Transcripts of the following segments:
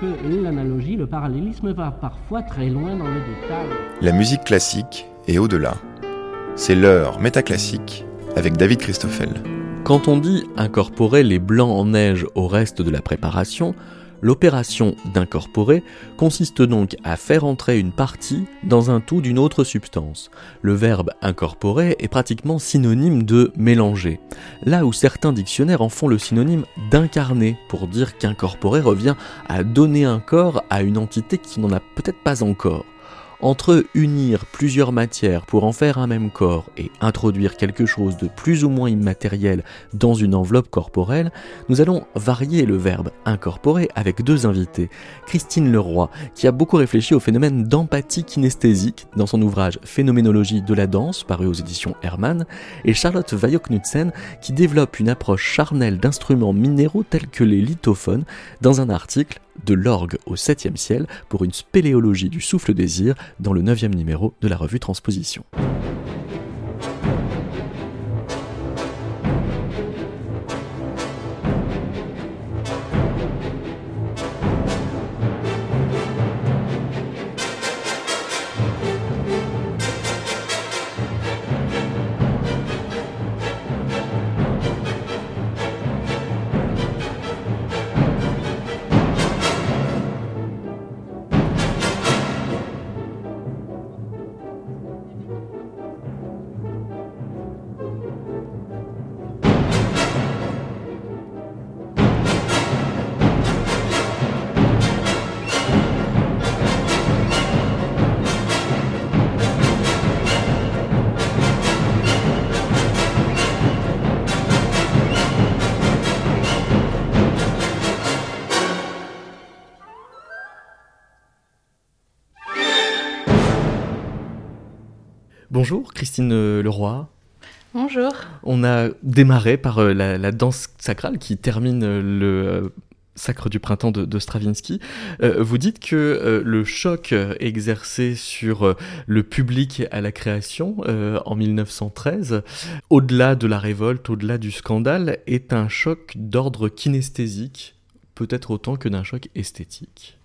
que l'analogie, le parallélisme va parfois très loin dans le détail. La musique classique est au-delà. C'est l'heure métaclassique avec David Christoffel. Quand on dit incorporer les blancs en neige au reste de la préparation, L'opération d'incorporer consiste donc à faire entrer une partie dans un tout d'une autre substance. Le verbe incorporer est pratiquement synonyme de mélanger, là où certains dictionnaires en font le synonyme d'incarner, pour dire qu'incorporer revient à donner un corps à une entité qui n'en a peut-être pas encore. Entre unir plusieurs matières pour en faire un même corps et introduire quelque chose de plus ou moins immatériel dans une enveloppe corporelle, nous allons varier le verbe incorporer avec deux invités. Christine Leroy, qui a beaucoup réfléchi au phénomène d'empathie kinesthésique dans son ouvrage Phénoménologie de la danse, paru aux éditions Hermann, et Charlotte Weyo-Knudsen, qui développe une approche charnelle d'instruments minéraux tels que les lithophones dans un article de l'orgue au septième ciel pour une spéléologie du souffle désir dans le neuvième numéro de la revue Transposition. Bonjour Christine euh, Leroy. Bonjour. On a démarré par euh, la, danse sacrale qui termine euh, le Sacre du printemps de, Stravinsky. vous dites que le choc exercé sur le public à la création en 1913, au-delà de la révolte, au-delà du scandale, est un choc d'ordre kinesthésique, peut-être autant que d'un choc esthétique.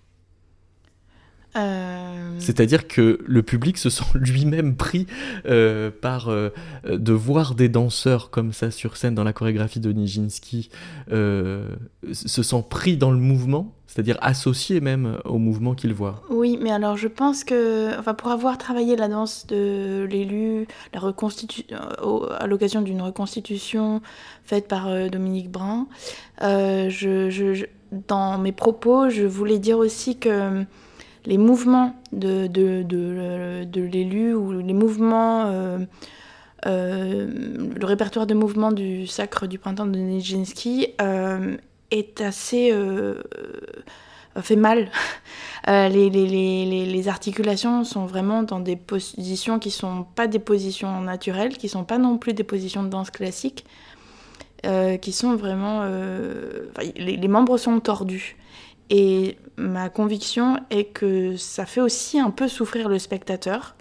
Euh, C'est-à-dire que le public se sent lui-même pris euh, par euh, de voir des danseurs comme ça sur scène dans la chorégraphie de Nijinsky, se sent pris dans le mouvement, c'est-à-dire associé même au mouvement qu'il voit. Oui, mais alors je pense que, enfin, pour avoir travaillé la danse de l'élu, la à l'occasion d'une reconstitution faite par Dominique Brun, je, dans mes propos, je voulais dire aussi que les mouvements de, de, de, l'élu ou les mouvements, euh, euh, le répertoire de mouvements du Sacre du Printemps de Nijinsky euh, est assez. fait mal. Les, les, les, les, articulations sont vraiment dans des positions qui sont pas des positions naturelles, qui sont pas non plus des positions de danse classique, qui sont vraiment. les, membres sont tordus. Et ma conviction est que ça fait aussi un peu souffrir le spectateur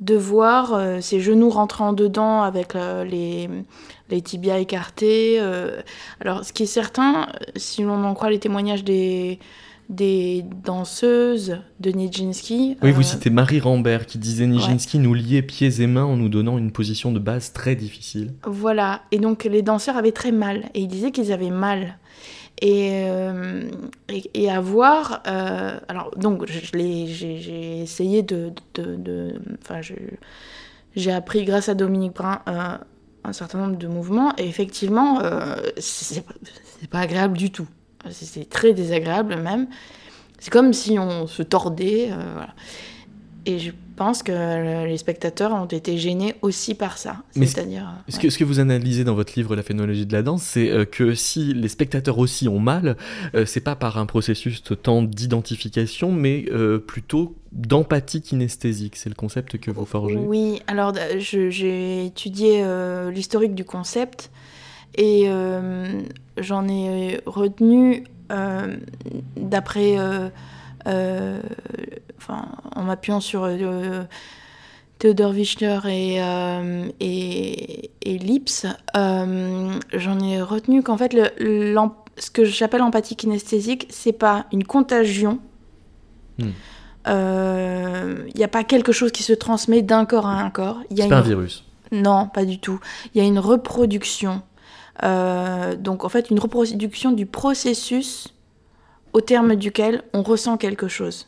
de voir euh, ses genoux rentrant dedans avec euh, les, les, tibias écartés. Euh. Alors, ce qui est certain, si l'on en croit les témoignages des, des danseuses de Nijinsky. Oui, vous citez Marie Rambert qui disait Nijinsky nous liait pieds et mains en nous donnant une position de base très difficile. Voilà, et donc les danseurs avaient très mal, et ils disaient qu'ils avaient mal. Euh, et, et, à voir. Euh, alors, donc, j'ai essayé de. Enfin, j'ai appris grâce à Dominique Brun euh, un certain nombre de mouvements, et effectivement, c'est pas agréable du tout. C'est très désagréable même. C'est comme si on se tordait. Et je pense que les spectateurs ont été gênés aussi par ça. C'est-à-dire. Ce, que, ce que vous analysez dans votre livre La phénoménologie de la danse, c'est euh, que si les spectateurs aussi ont mal, euh, c'est pas par un processus tant d'identification, mais euh, plutôt d'empathie kinesthésique. C'est le concept que vous forgez. Oui, alors j'ai étudié l'historique du concept et j'en ai retenu d'après euh, enfin, en m'appuyant sur euh, Theodor Wichner et, euh, et, et Lips, j'en ai retenu qu'en fait, ce que j'appelle empathie kinesthésique, c'est pas une contagion. Il Hmm. n'y a pas quelque chose qui se transmet d'un corps à un corps. C'est pas un une- virus. Non, pas du tout. Il y a une reproduction. Euh, donc en fait, une reproduction du processus au terme duquel on ressent quelque chose.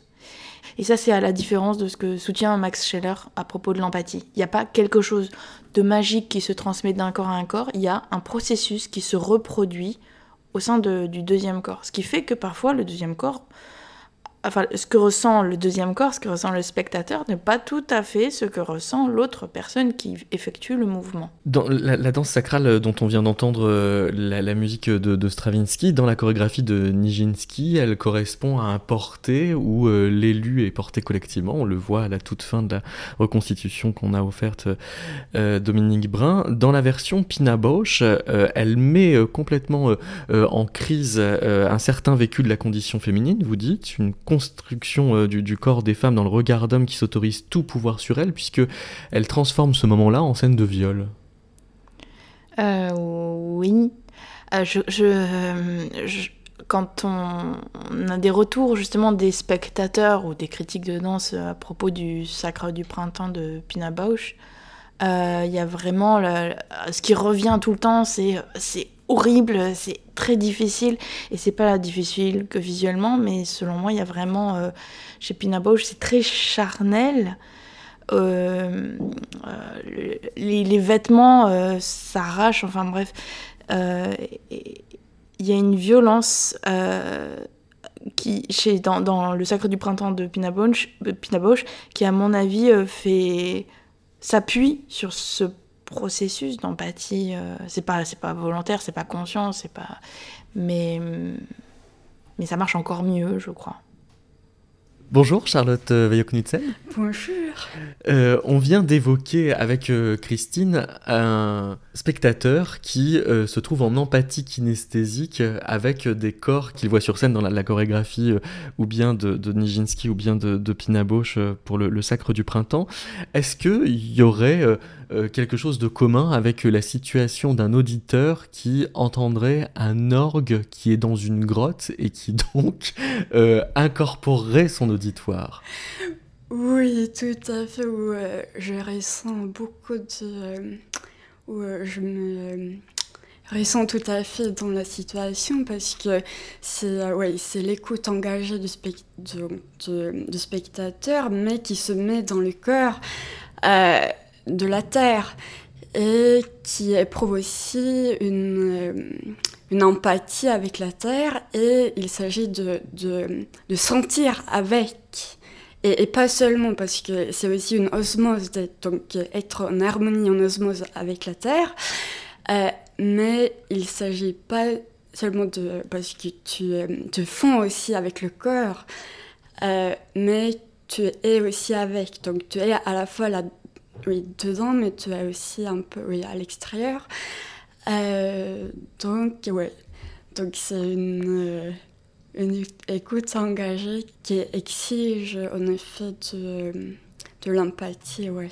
Et ça, c'est à la différence de ce que soutient Max Scheller à propos de l'empathie. Il n'y a pas quelque chose de magique qui se transmet d'un corps à un corps, il y a un processus qui se reproduit au sein du deuxième corps. Ce qui fait que parfois le deuxième corps, enfin ce que ressent le deuxième corps, ce que ressent le spectateur, n'est pas tout à fait ce que ressent l'autre personne qui effectue le mouvement. Dans la, la danse sacrale dont on vient d'entendre euh, la, la musique de, de Stravinsky, dans la chorégraphie de Nijinsky, elle correspond à un porté où euh, l'élu est porté collectivement. On le voit à la toute fin de la reconstitution qu'on a offerte euh, Dominique Brun. Dans la version Pina Bausch, euh, elle met euh, complètement euh, euh, en crise euh, un certain vécu de la condition féminine, vous dites, une construction euh, du, corps des femmes dans le regard d'homme qui s'autorise tout pouvoir sur elles, puisque elle transforme ce moment-là en scène de viol. Euh, oui. Euh, quand on, a des retours justement des spectateurs ou des critiques de danse à propos du Sacre du Printemps de Pina Bausch, il y a vraiment ce qui revient tout le temps, c'est horrible, c'est très difficile et c'est pas difficile que visuellement, mais selon moi il y a vraiment euh, chez Pina Bausch c'est très charnel. Euh, euh, le- les, vêtements s'arrachent, enfin bref. Il y a une violence qui, chez, dans, Le Sacre du Printemps de Pina Bausch, qui, à mon avis, fait s'appuie sur ce processus d'empathie. euh, c'est pas, c'est pas volontaire, c'est pas conscient, c'est pas. Mais, mais ça marche encore mieux, je crois. Bonjour Charlotte euh, Veillot-Knudsen. Bonjour. Euh, on vient d'évoquer avec Christine un spectateur qui euh, se trouve en empathie kinesthésique avec des corps qu'il voit sur scène dans la, la chorégraphie euh, ou bien de, de Nijinsky ou bien de, de Pina Bausch pour le, le Sacre du Printemps. Est-ce qu'il y aurait euh, quelque chose de commun avec la situation d'un auditeur qui entendrait un orgue qui est dans une grotte et qui donc euh, incorporerait son auditoire Oui, tout à fait. Où, euh, je ressens beaucoup de. euh, où je me ressens tout à fait dans la situation parce que c'est ouais, l'écoute engagée du, spec- du- du- du spectateur, mais qui se met dans le cœur de la terre et qui éprouve aussi une, euh, une empathie avec la terre et il s'agit de, de, sentir avec. Et, pas seulement parce que c'est aussi une osmose, donc être en harmonie, en osmose avec la terre, euh, mais il s'agit pas seulement de. parce que tu euh, te fonds aussi avec le corps, mais tu es aussi avec. Donc tu es à la fois là, oui, dedans, mais tu es aussi un peu oui, à l'extérieur. Euh, donc, ouais. Donc c'est une. euh, une écoute engagée qui exige en effet de, de l'empathie, ouais.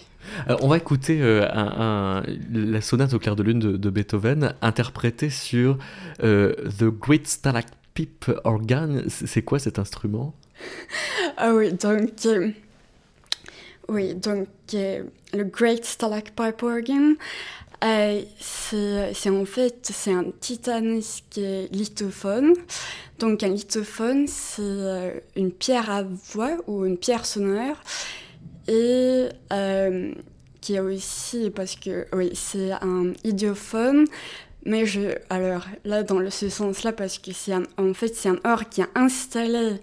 Alors, on va écouter euh, un- un- la sonate au clair de lune de, de Beethoven interprétée sur euh, The Great Stalactite Organ. C'est quoi cet instrument? Ah oui, donc, oui, donc euh, le Great Stalactite Organ, euh, c'est en fait c'est un titanesque lithophone. Donc un lithophone, c'est euh, une pierre à voix ou une pierre sonore et qui est aussi parce que oui c'est un idiophone. Mais je, alors là, dans ce sens-là, parce que c'est en fait, c'est un or qui est installé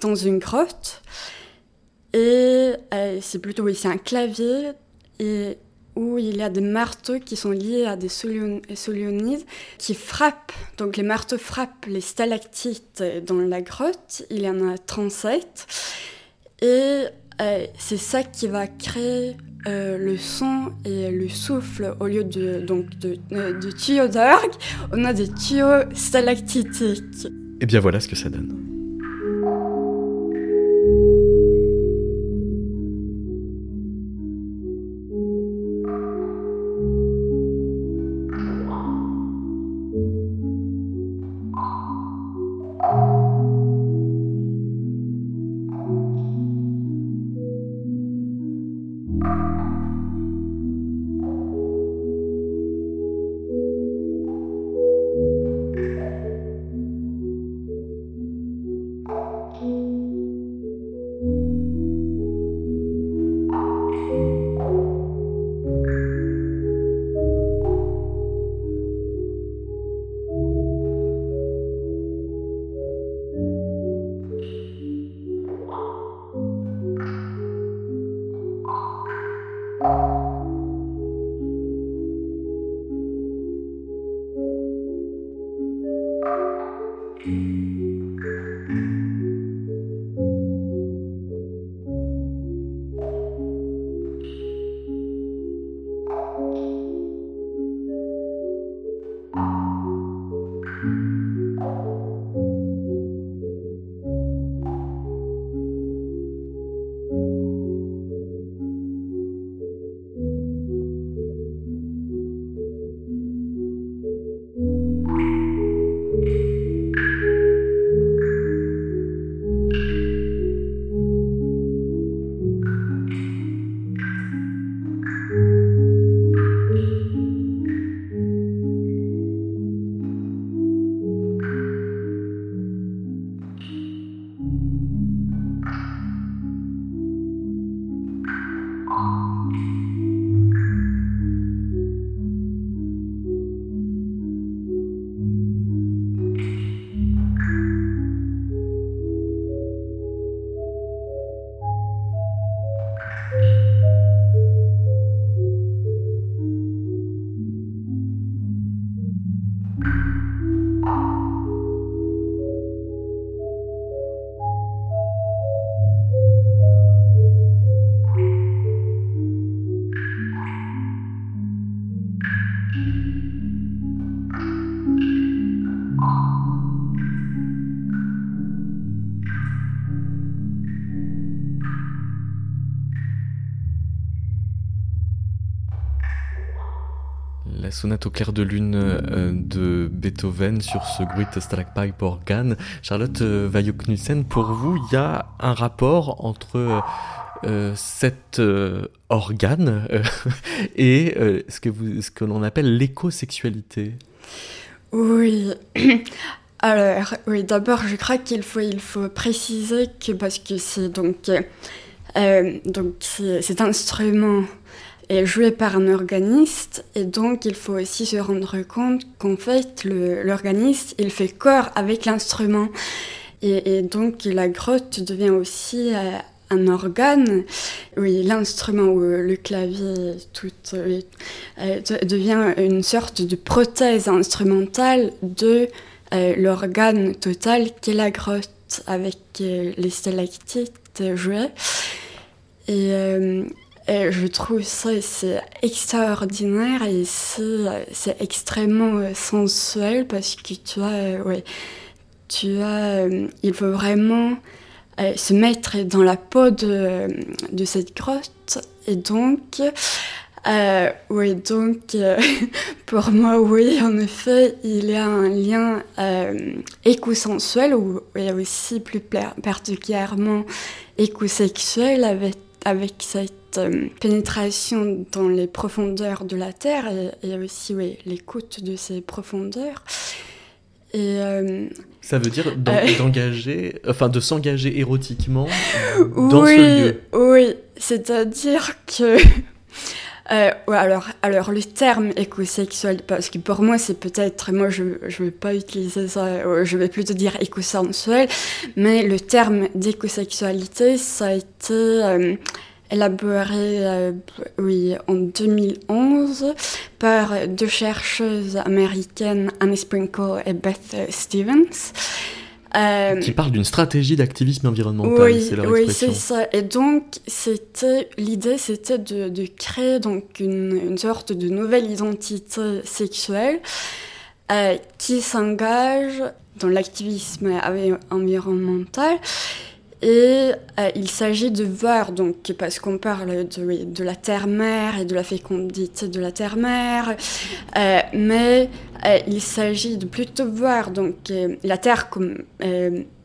dans une grotte. Et euh, c'est plutôt, oui, c'est un clavier et où il y a des marteaux qui sont liés à des solion- solionides qui frappent. Donc les marteaux frappent les stalactites dans la grotte. Il y en a 37. Et euh, c'est ça qui va créer euh, le son et le souffle au lieu de, donc de, de tuyaux d'orgue. On a des tuyaux stalactitiques. Eh bien voilà ce que ça donne. Sonate au clair de lune euh, de Beethoven sur ce Great Strakpipe organe. Charlotte euh, Vaillot-Knudsen, pour vous, il y a un rapport entre euh, cet organe et ce que, que l'on appelle l'écosexualité? Oui. Alors, oui, d'abord, je crois qu'il faut, il faut préciser que, parce que c'est donc, donc cet instrument est joué par un organiste et donc il faut aussi se rendre compte qu'en fait l'organiste il fait corps avec l'instrument et, donc la grotte devient aussi euh, un organe, oui, l'instrument ou le clavier tout, euh, devient une sorte de prothèse instrumentale de euh, l'organe total qu'est la grotte avec les stalactites jouées. Et, et je trouve ça c'est extraordinaire et c'est extrêmement euh, sensuel parce que tu vois, euh, ouais, tu as, euh, il faut vraiment se mettre dans la peau de, de cette grotte et donc, oui, donc pour moi, oui, en effet, il y a un lien éco-sensuel ou aussi plus particulièrement éco-sexuel avec, avec cette euh, pénétration dans les profondeurs de la Terre et, aussi oui, l'écoute de ces profondeurs. Et, euh, ça veut dire euh, d'engager, enfin de s'engager érotiquement dans oui, ce lieu. Oui, c'est-à-dire que alors, alors le terme écosexuel, parce que pour moi c'est peut-être, moi je ne vais pas utiliser ça, je vais plutôt dire écosensuel, mais le terme d'écosexualité, ça a été élaboré euh, oui, en 2011 par deux chercheuses américaines, Annie Sprinkle et Beth Stevens. Euh, qui parlent d'une stratégie d'activisme environnemental, oui, c'est Oui, c'est ça. Et donc, c'était l'idée, c'était de, de, créer donc une, une, sorte de nouvelle identité sexuelle euh, qui s'engage dans l'activisme environnemental et euh, il s'agit de voir, donc, parce qu'on parle de, la terre-mère et de la fécondité de la terre-mère, euh, mais euh, il s'agit de plutôt voir donc, la terre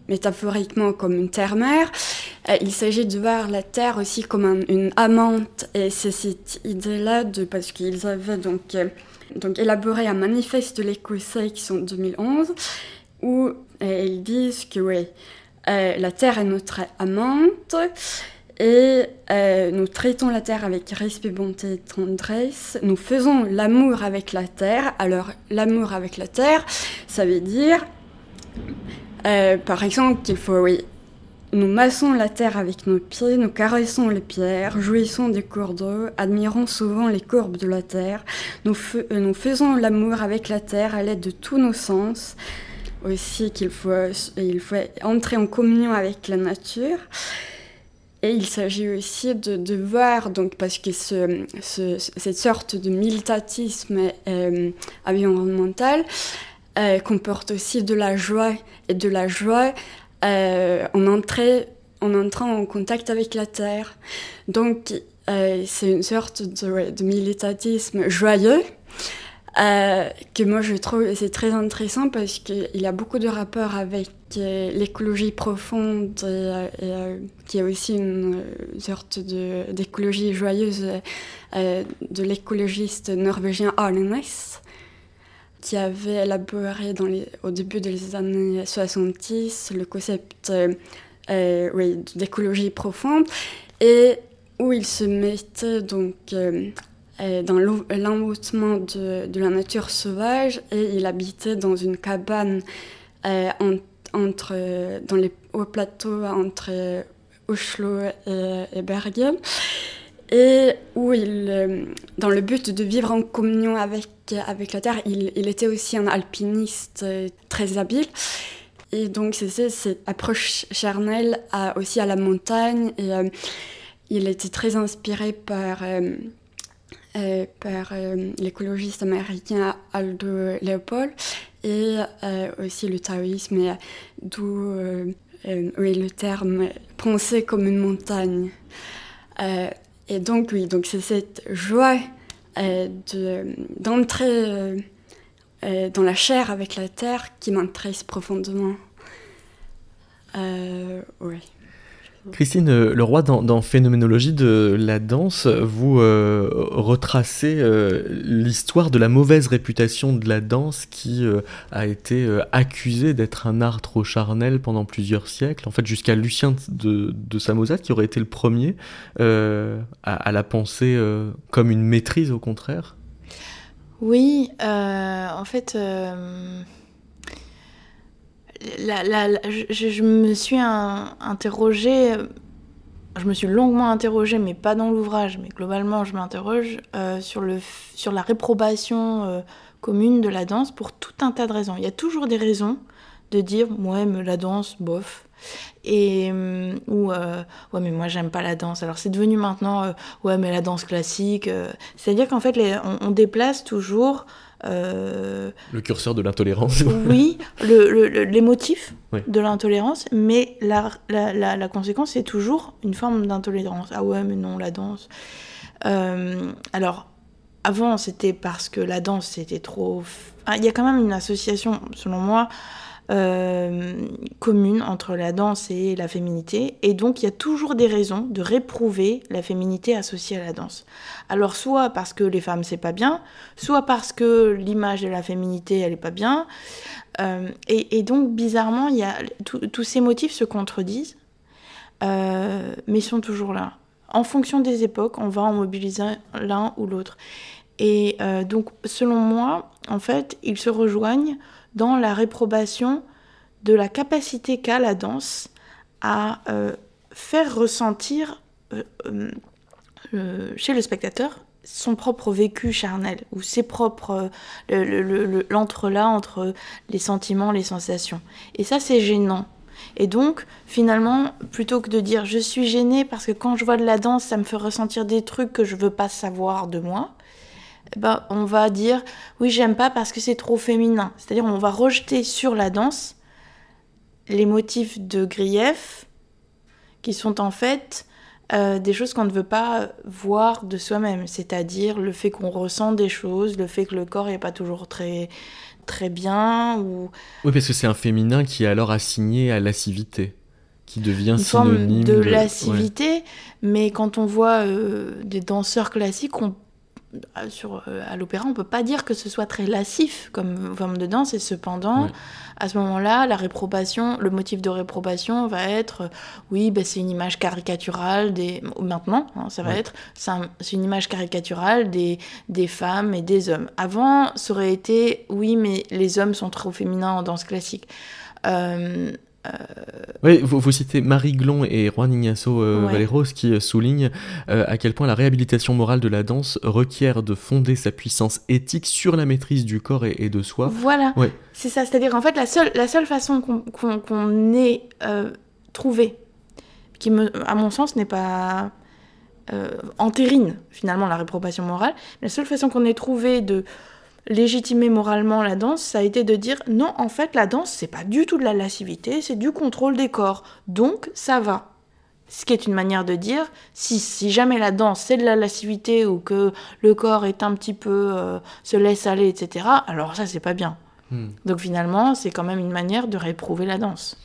métaphoriquement comme une terre-mère. il s'agit de voir la terre aussi comme une amante, et c'est cette idée-là, parce qu'ils avaient donc, donc élaboré un manifeste de l'éco-sexe en 2011, où ils disent que, euh, la Terre est notre amante et euh, nous traitons la Terre avec respect, bonté et tendresse. Nous faisons l'amour avec la Terre. Alors, l'amour avec la Terre, ça veut dire, euh, par exemple, qu'il faut, oui, nous massons la terre avec nos pieds, nous caressons les pierres, jouissons des cours d'eau, admirons souvent les courbes de la terre, nous faisons l'amour avec la terre à l'aide de tous nos sens, aussi qu'il faut, il faut entrer en communion avec la nature. Et il s'agit aussi de, voir, donc, parce que ce, ce, cette sorte de militatisme euh, environnemental euh, comporte aussi de la joie, et de la joie euh, en, entrant en contact avec la terre. Donc, euh, c'est une sorte de, de militatisme joyeux. Euh, que moi je trouve c'est très intéressant parce qu'il a beaucoup de rapports avec euh, l'écologie profonde et, qui est aussi une sorte d'écologie joyeuse de l'écologiste norvégien Arne qui avait élaboré dans les, au début des années 70 le concept oui, d'écologie profonde et où il se mettait donc euh, dans l'envoûtement de, la nature sauvage et il habitait dans une cabane euh, entre, dans les hauts plateaux entre Oslo et, et Bergen et où il, euh, dans le but de vivre en communion avec, avec la terre, il, était aussi un alpiniste très habile. Et donc, c'est cette approche charnelle aussi à la montagne. Et il était très inspiré par, euh, par euh, l'écologiste américain Aldo Leopold et euh, aussi le taoïsme, d'où oui, le terme penser comme une montagne. et donc, oui, donc c'est cette joie d'entrer dans la chair avec la terre qui m'intéresse profondément. oui. Christine euh, Leroy, dans, dans Phénoménologie de la danse, vous euh, retracez euh, l'histoire de la mauvaise réputation de la danse qui a été accusée d'être un art trop charnel pendant plusieurs siècles, en fait jusqu'à Lucien de, de, Samosate qui aurait été le premier à, à, la penser comme une maîtrise au contraire? Oui, en fait je, me suis interrogée, je me suis longuement interrogée, mais pas dans l'ouvrage, mais globalement je m'interroge euh, sur, sur la réprobation euh, commune de la danse pour tout un tas de raisons. Il y a toujours des raisons de dire ouais mais la danse bof. Et euh, ou ouais mais moi j'aime pas la danse. Alors c'est devenu maintenant ouais mais la danse classique c'est à dire qu'en fait on, déplace toujours euh, le curseur de l'intolérance. oui, le, les motifs de l'intolérance, mais la, la, la, conséquence, c'est toujours une forme d'intolérance. Ah ouais, mais non, la danse. Euh, alors, avant, c'était parce que la danse, c'était trop... Il y a quand même une association, selon moi, euh, commune entre la danse et la féminité. Et donc, il y a toujours des raisons de réprouver la féminité associée à la danse. Alors, soit parce que les femmes, c'est pas bien, soit parce que l'image de la féminité, elle est pas bien. Euh, et, donc, bizarrement, y a, tous ces motifs se contredisent, euh, mais sont toujours là. En fonction des époques, on va en mobiliser l'un ou l'autre. Et donc, selon moi, en fait, ils se rejoignent dans la réprobation de la capacité qu'a la danse à euh, faire ressentir euh, euh, chez le spectateur son propre vécu charnel ou ses propres l'entrelac entre les sentiments, les sensations. Et ça c'est gênant. Et donc, finalement, plutôt que de dire je suis gênée parce que quand je vois de la danse, ça me fait ressentir des trucs que je veux pas savoir de moi, ben, on va dire oui, j'aime pas parce que c'est trop féminin. C'est-à-dire on va rejeter sur la danse les motifs de grief qui sont en fait euh, des choses qu'on ne veut pas voir de soi-même, c'est-à-dire le fait qu'on ressent des choses, le fait que le corps n'est pas toujours très, très bien. Ou... Oui, parce que c'est un féminin qui est alors assigné à lascivité, qui devient synonyme de, de lascivité, mais quand on voit euh, des danseurs classiques, on sur, euh, à l'opéra, on peut pas dire que ce soit très lascif comme forme de danse, et cependant, à ce moment-là, la réprobation, le motif de réprobation va être, euh, oui, ben, c'est une image caricaturale des, maintenant, hein, ça va être, c'est une image caricaturale des, des femmes et des hommes. Avant, ça aurait été, oui, mais les hommes sont trop féminins en danse classique. Euh, oui, vous, citez Marie Glon et Juan Ignacio euh, Valeros qui euh, soulignent à quel point la réhabilitation morale de la danse requiert de fonder sa puissance éthique sur la maîtrise du corps et, de soi. Voilà, c'est ça. C'est-à-dire en fait la seule, la seule façon qu'on ait trouvé, qui me, à mon sens n'est pas entérine finalement la réprobation morale, la seule façon qu'on ait trouvé de légitimer moralement la danse, ça a été de dire non, en fait, la danse, c'est pas du tout de la lascivité, c'est du contrôle des corps. Donc, ça va. Ce qui est une manière de dire, si, si jamais la danse c'est de la lascivité ou que le corps est un petit peu euh, se laisse aller, etc., alors ça c'est pas bien. Hmm. Donc finalement, c'est quand même une manière de réprouver la danse.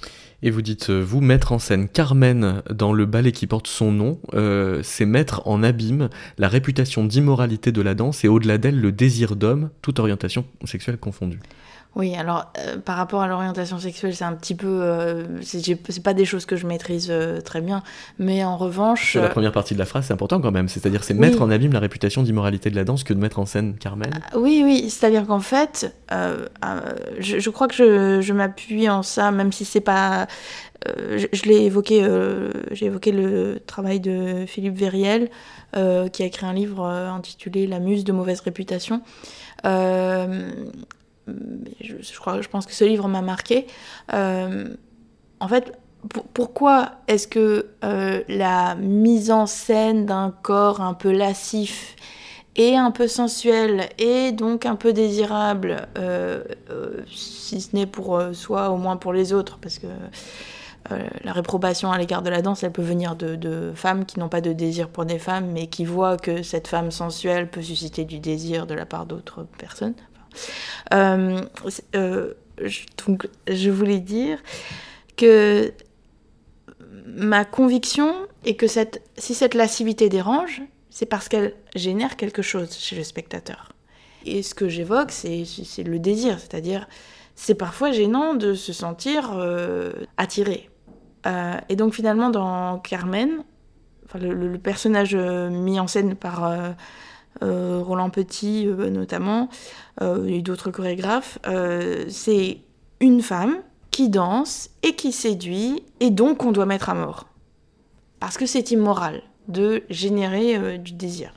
Et vous dites, euh, vous, mettre en scène Carmen dans le ballet qui porte son nom, euh, c'est mettre en abîme la réputation d'immoralité de la danse et au-delà d'elle le désir d'homme, toute orientation sexuelle confondue. Oui, alors euh, par rapport à l'orientation sexuelle, c'est un petit peu. Euh, c'est pas des choses que je maîtrise euh, très bien, mais en revanche. La première partie de la phrase, c'est important quand même. C'est-à-dire, c'est mettre en abîme la réputation d'immoralité de la danse que de mettre en scène Carmen. Ah, oui, oui, c'est-à-dire qu'en fait, je, je, crois que je, je m'appuie en ça, même si c'est pas. je, je l'ai évoqué, j'ai évoqué le travail de Philippe Verriel, qui a écrit un livre intitulé La muse de mauvaise réputation. Euh, je, crois, je pense que ce livre m'a marqué. Euh, en fait, pourquoi est-ce que euh, la mise en scène d'un corps un peu lascif et un peu sensuel et donc un peu désirable, euh, si ce n'est pour soi, au moins pour les autres, parce que la réprobation à l'égard de la danse, elle peut venir de, de femmes qui n'ont pas de désir pour des femmes, mais qui voient que cette femme sensuelle peut susciter du désir de la part d'autres personnes. Euh, euh, donc, je voulais dire que ma conviction est que si cette lascivité dérange, c'est parce qu'elle génère quelque chose chez le spectateur. Et ce que j'évoque, c'est le désir, c'est-à-dire c'est parfois gênant de se sentir euh, attiré. et donc finalement dans Carmen, le, personnage mis en scène par Roland Petit euh, notamment, euh, et d'autres chorégraphes, c'est une femme qui danse et qui séduit, et donc on doit mettre à mort. Parce que c'est immoral de générer du désir.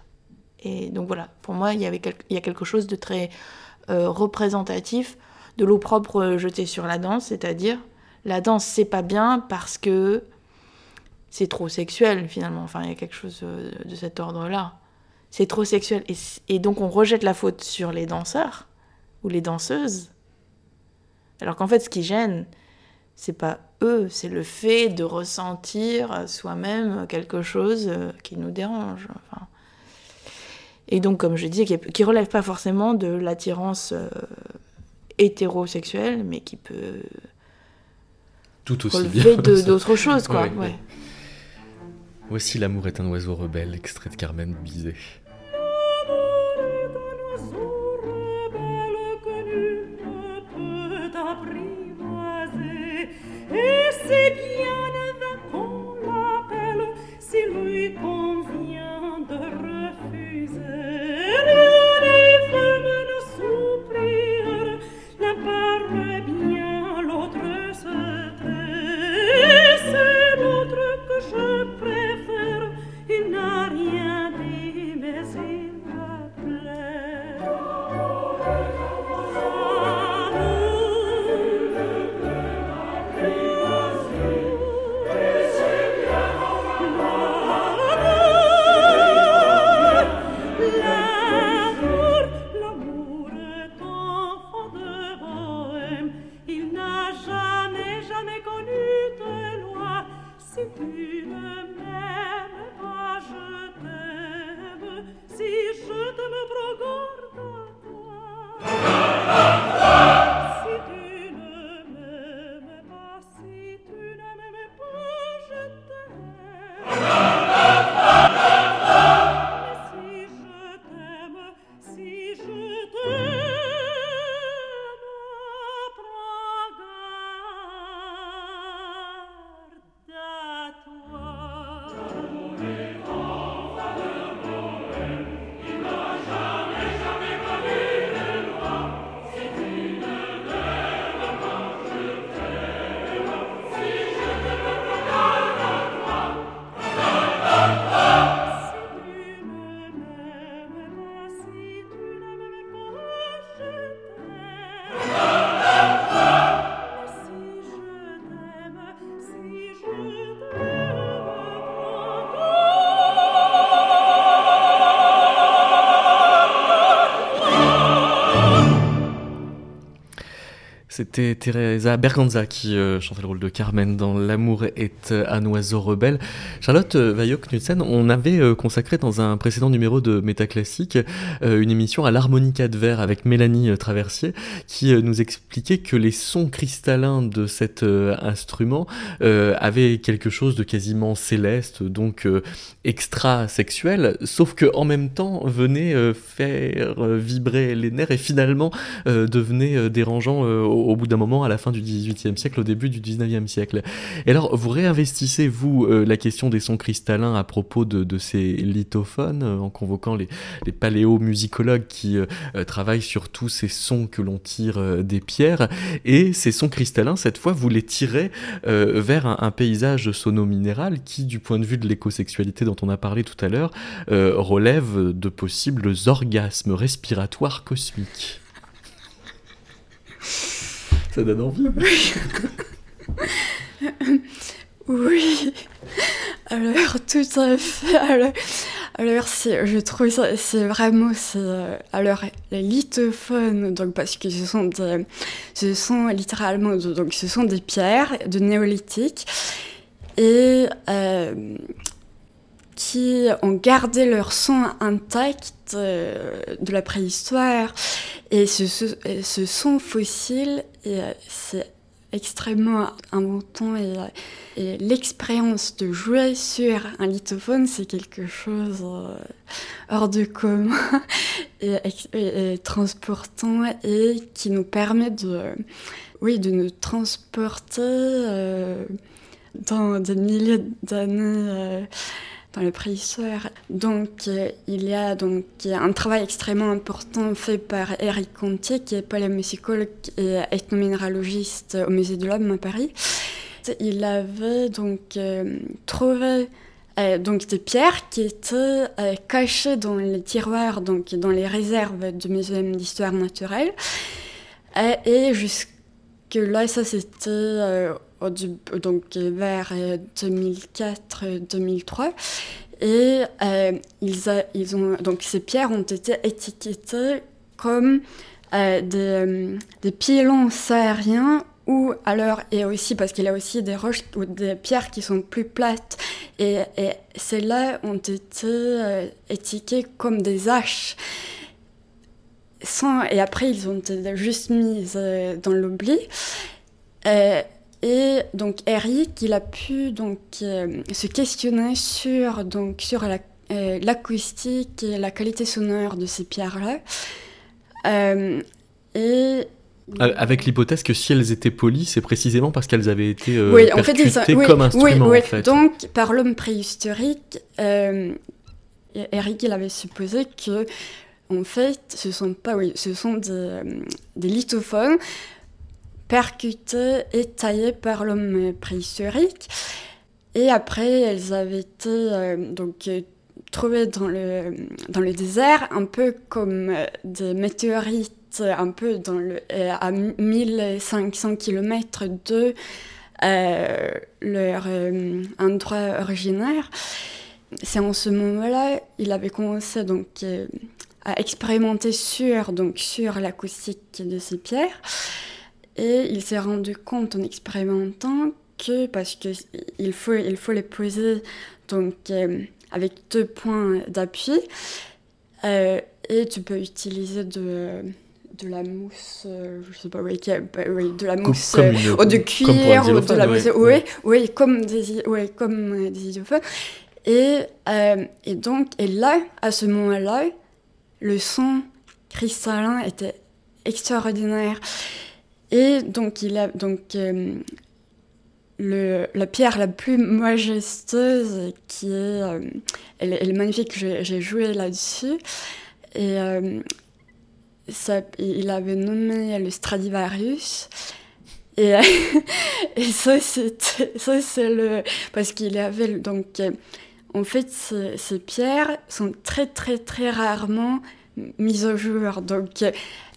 Et donc voilà, pour moi, il y, avait il y a quelque chose de très représentatif de l'opprobre jeté sur la danse, c'est-à-dire la danse c'est pas bien parce que c'est trop sexuel finalement. Enfin, il y a quelque chose de cet ordre-là c'est trop sexuel. Et, donc on rejette la faute sur les danseurs ou les danseuses. Alors qu'en fait, ce qui gêne, c'est pas eux, c'est le fait de ressentir soi-même quelque chose qui nous dérange. Et donc, comme je dis, qui, ne relève pas forcément de l'attirance euh, hétérosexuelle, mais qui peut tout aussi relever d'autres choses, quoi. Voici L'amour est un oiseau rebelle, extrait de Carmen Bizet. c'est. C'était Teresa Berganza qui euh, chantait le rôle de Carmen dans L'amour est un oiseau rebelle. Charlotte euh, Vaillot-Knudsen, on avait euh, consacré dans un précédent numéro de Métaclassique une émission à l'harmonica de verre avec Mélanie Traversier qui nous expliquait que les sons cristallins de cet instrument avaient quelque chose de quasiment céleste, donc extra-sexuel, sauf que en même temps venait faire vibrer les nerfs et finalement devenait dérangeant bout d'un moment, à la fin du XVIIIe siècle, au début du XIXe siècle. Et alors, vous réinvestissez, vous, euh, la question des sons cristallins à propos de, ces lithophones, euh, en convoquant les, les paléomusicologues qui euh, travaillent sur tous ces sons que l'on tire des pierres. Et ces sons cristallins, cette fois, vous les tirez vers un, un paysage sono-minéral qui, du point de vue de l'écosexualité dont on a parlé tout à l'heure, relève de possibles orgasmes respiratoires cosmiques. Ça donne oui. Alors, tout à fait. Alors, alors je trouve ça, c'est vraiment, c'est, euh, alors, les lithophones, donc, parce que ce sont des, ce sont littéralement, donc, ce sont des pierres de néolithique. Et, euh, qui ont gardé leur son intact euh, de la préhistoire. Et ce, ce, son fossile, euh, c'est extrêmement inventant et, et l'expérience de jouer sur un lithophone, c'est quelque chose euh, hors de commun et, transportant et qui nous permet de, oui, de nous transporter dans des milliers d'années le préhistoire. Donc euh, il y a donc un travail extrêmement important fait par Eric Contier, qui est paléomusicologue et ethnominéralogiste au Musée de l'Homme à Paris. Il avait donc euh, trouvé euh, donc des pierres qui étaient cachées dans les tiroirs, donc dans les réserves du Musée d'histoire naturelle. et jusque là, ça c'était donc vers 2004-2003. Et euh, ils, ils, ont, donc ces pierres ont été étiquetées comme euh, des, euh, des pylons sahariens ou alors, et aussi parce qu'il y a aussi des roches ou des pierres qui sont plus plates, et, celles-là ont été étiquetées comme des haches. Et après, ils ont été juste mises dans l'oubli. Donc Eric, il a pu donc euh, se questionner sur donc sur euh, l'acoustique et la qualité sonore de ces pierres-là. Euh, et avec l'hypothèse que si elles étaient polies, c'est précisément parce qu'elles avaient été oui, en fait, comme instrument. Oui, en fait. Donc, par l'homme préhistorique, Eric, il avait supposé que, en fait, ce sont pas, oui, ce sont des, des lithophones percutées et taillées par l'homme préhistorique. Et après, elles avaient été euh, donc euh, trouvées dans le, dans le désert, un peu comme euh, des météorites, un peu dans le, à 1500 km de leur endroit originaire. C'est en ce moment-là, il avait commencé donc à expérimenter sur, donc, sur l'acoustique de ces pierres. Et il s'est rendu compte en expérimentant que, parce qu'il faut, il faut les poser donc, euh, avec deux points d'appui, euh, et tu peux utiliser de, de la mousse, euh, je sais pas, oui, bah, oui de la mousse ou de cuir, ou de la mousse, oui, oui, comme des, oui, comme des. Et, et donc, et là, à ce moment-là, le son cristallin était extraordinaire. Et donc, il a donc euh, la pierre la plus majestueuse qui est. Euh, elle, est magnifique, j'ai joué là-dessus. Et euh, ça, il avait nommé le Stradivarius. Et, et ça, c'est le. Parce qu'il avait. Donc, en fait, ces, ces pierres sont très, très, très rarement mises au jour. Donc,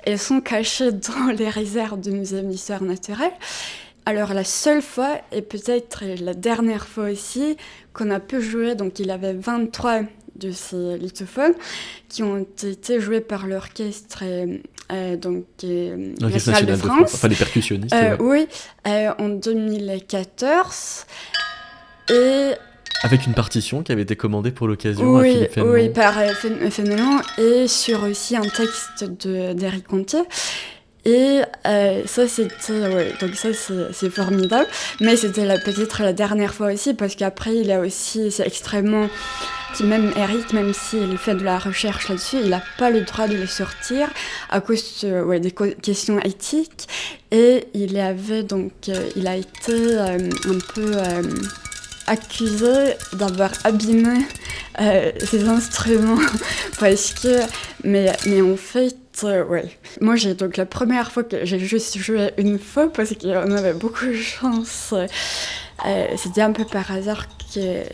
elles sont cachées dans les réserves du Musée d'histoire naturelle. Alors la seule fois, et peut-être la dernière fois aussi, qu'on a pu jouer, donc il avait 23 de ces lithophones qui ont été joués par l'orchestre donc national, de France, enfin les percussionnistes. Oui, en 2014 et avec une partition qui avait été commandée pour l'occasion oui, à Philippe Fénelon. Oui, par Fénelon et sur aussi un texte d'Eric Contier. Et euh, ça, c'était. Ouais, donc, ça, c'est formidable. Mais c'était peut-être la dernière fois aussi, parce qu'après, il a aussi. C'est extrêmement. Même Eric, même s'il fait de la recherche là-dessus, il n'a pas le droit de le sortir à cause ouais, des questions éthiques. Et il avait donc. Euh, il a été euh, un peu accusé d'avoir abîmé ses instruments parce que mais mais en fait euh, ouais. Moi, j'ai donc la première fois que j'ai juste joué une fois parce qu'on avait beaucoup de chance. Euh, c'était un peu par hasard que,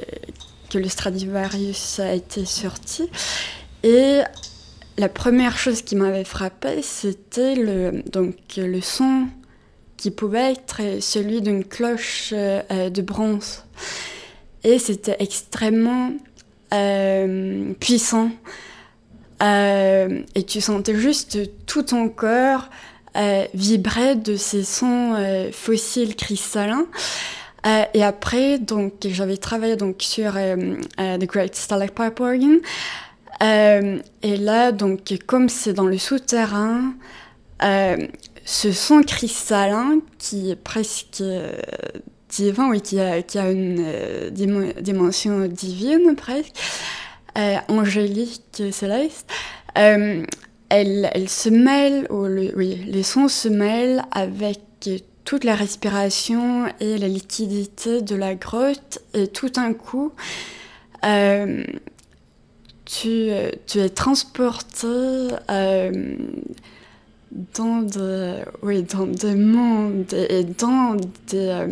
que le Stradivarius a été sorti. Et la première chose qui m'avait frappé, c'était le, donc, le son qui pouvait être celui d'une cloche euh, de bronze. Et c'était extrêmement puissant. Euh, et tu sentais juste tout ton corps euh, vibrer de ces sons euh, fossiles cristallins. et après, donc, j'avais travaillé donc sur The Great Starlight Pipe Organ. et là, donc, comme c'est dans le souterrain, ce son cristallin qui est presque divin, oui, qui a, une dimension divine presque, euh, angélique céleste, euh, elle, elle, se mêle, ou oui, les sons se mêlent avec toute la respiration et la liquidité de la grotte, et tout d'un coup, euh, tu, tu, es transporté dans, de, oui, dans des mondes et dans, des,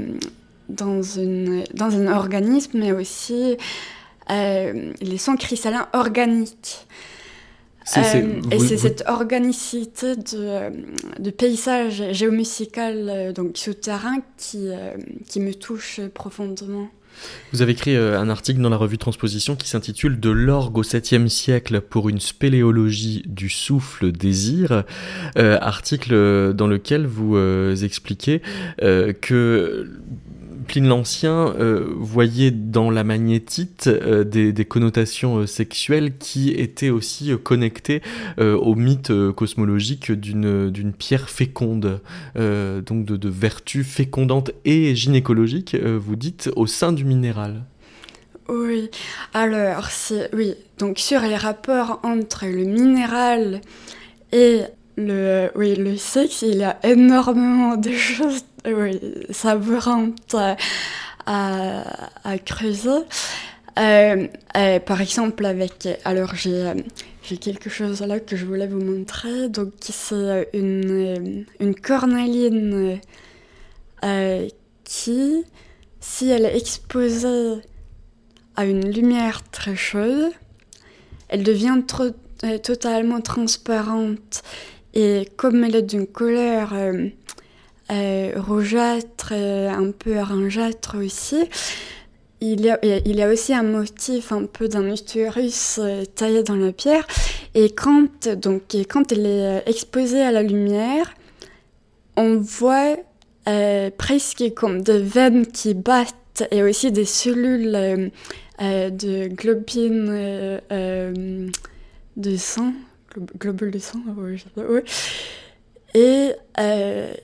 dans, une, dans un organisme, mais aussi euh, les sons cristallins organiques. Euh, et c'est cette organicité de, de, paysage géomusical euh, donc souterrain qui, qui me touche profondément. Vous avez écrit un article dans la revue Transposition qui s'intitule De l'orgue au 7e siècle pour une spéléologie du souffle désir. article dans lequel vous expliquez que Pline l'Ancien euh, voyait dans la magnétite euh, des, connotations euh, sexuelles qui étaient aussi connectées au mythe cosmologique d'une pierre féconde, donc de, vertus fécondantes et gynécologiques, vous dites, au sein du minéral. Oui, alors, oui, donc sur les rapports entre le minéral et le, oui, le sexe, il y a énormément de choses oui, savourantes à, à, creuser. Euh, euh, par exemple, avec. Alors, j'ai. J'ai quelque chose là que je voulais vous montrer. Donc, c'est une, une cornaline euh, qui, si elle est exposée à une lumière très chaude, elle devient totalement transparente et comme elle est d'une couleur euh, euh, rougeâtre, euh, un peu orangeâtre aussi, il y, a, aussi un motif un peu d'un utérus taillé dans la pierre. Et quand, donc, quand elle est exposée à la lumière, on voit presque comme des veines qui battent et aussi des cellules de de sang globule de sang, oui, Et euh,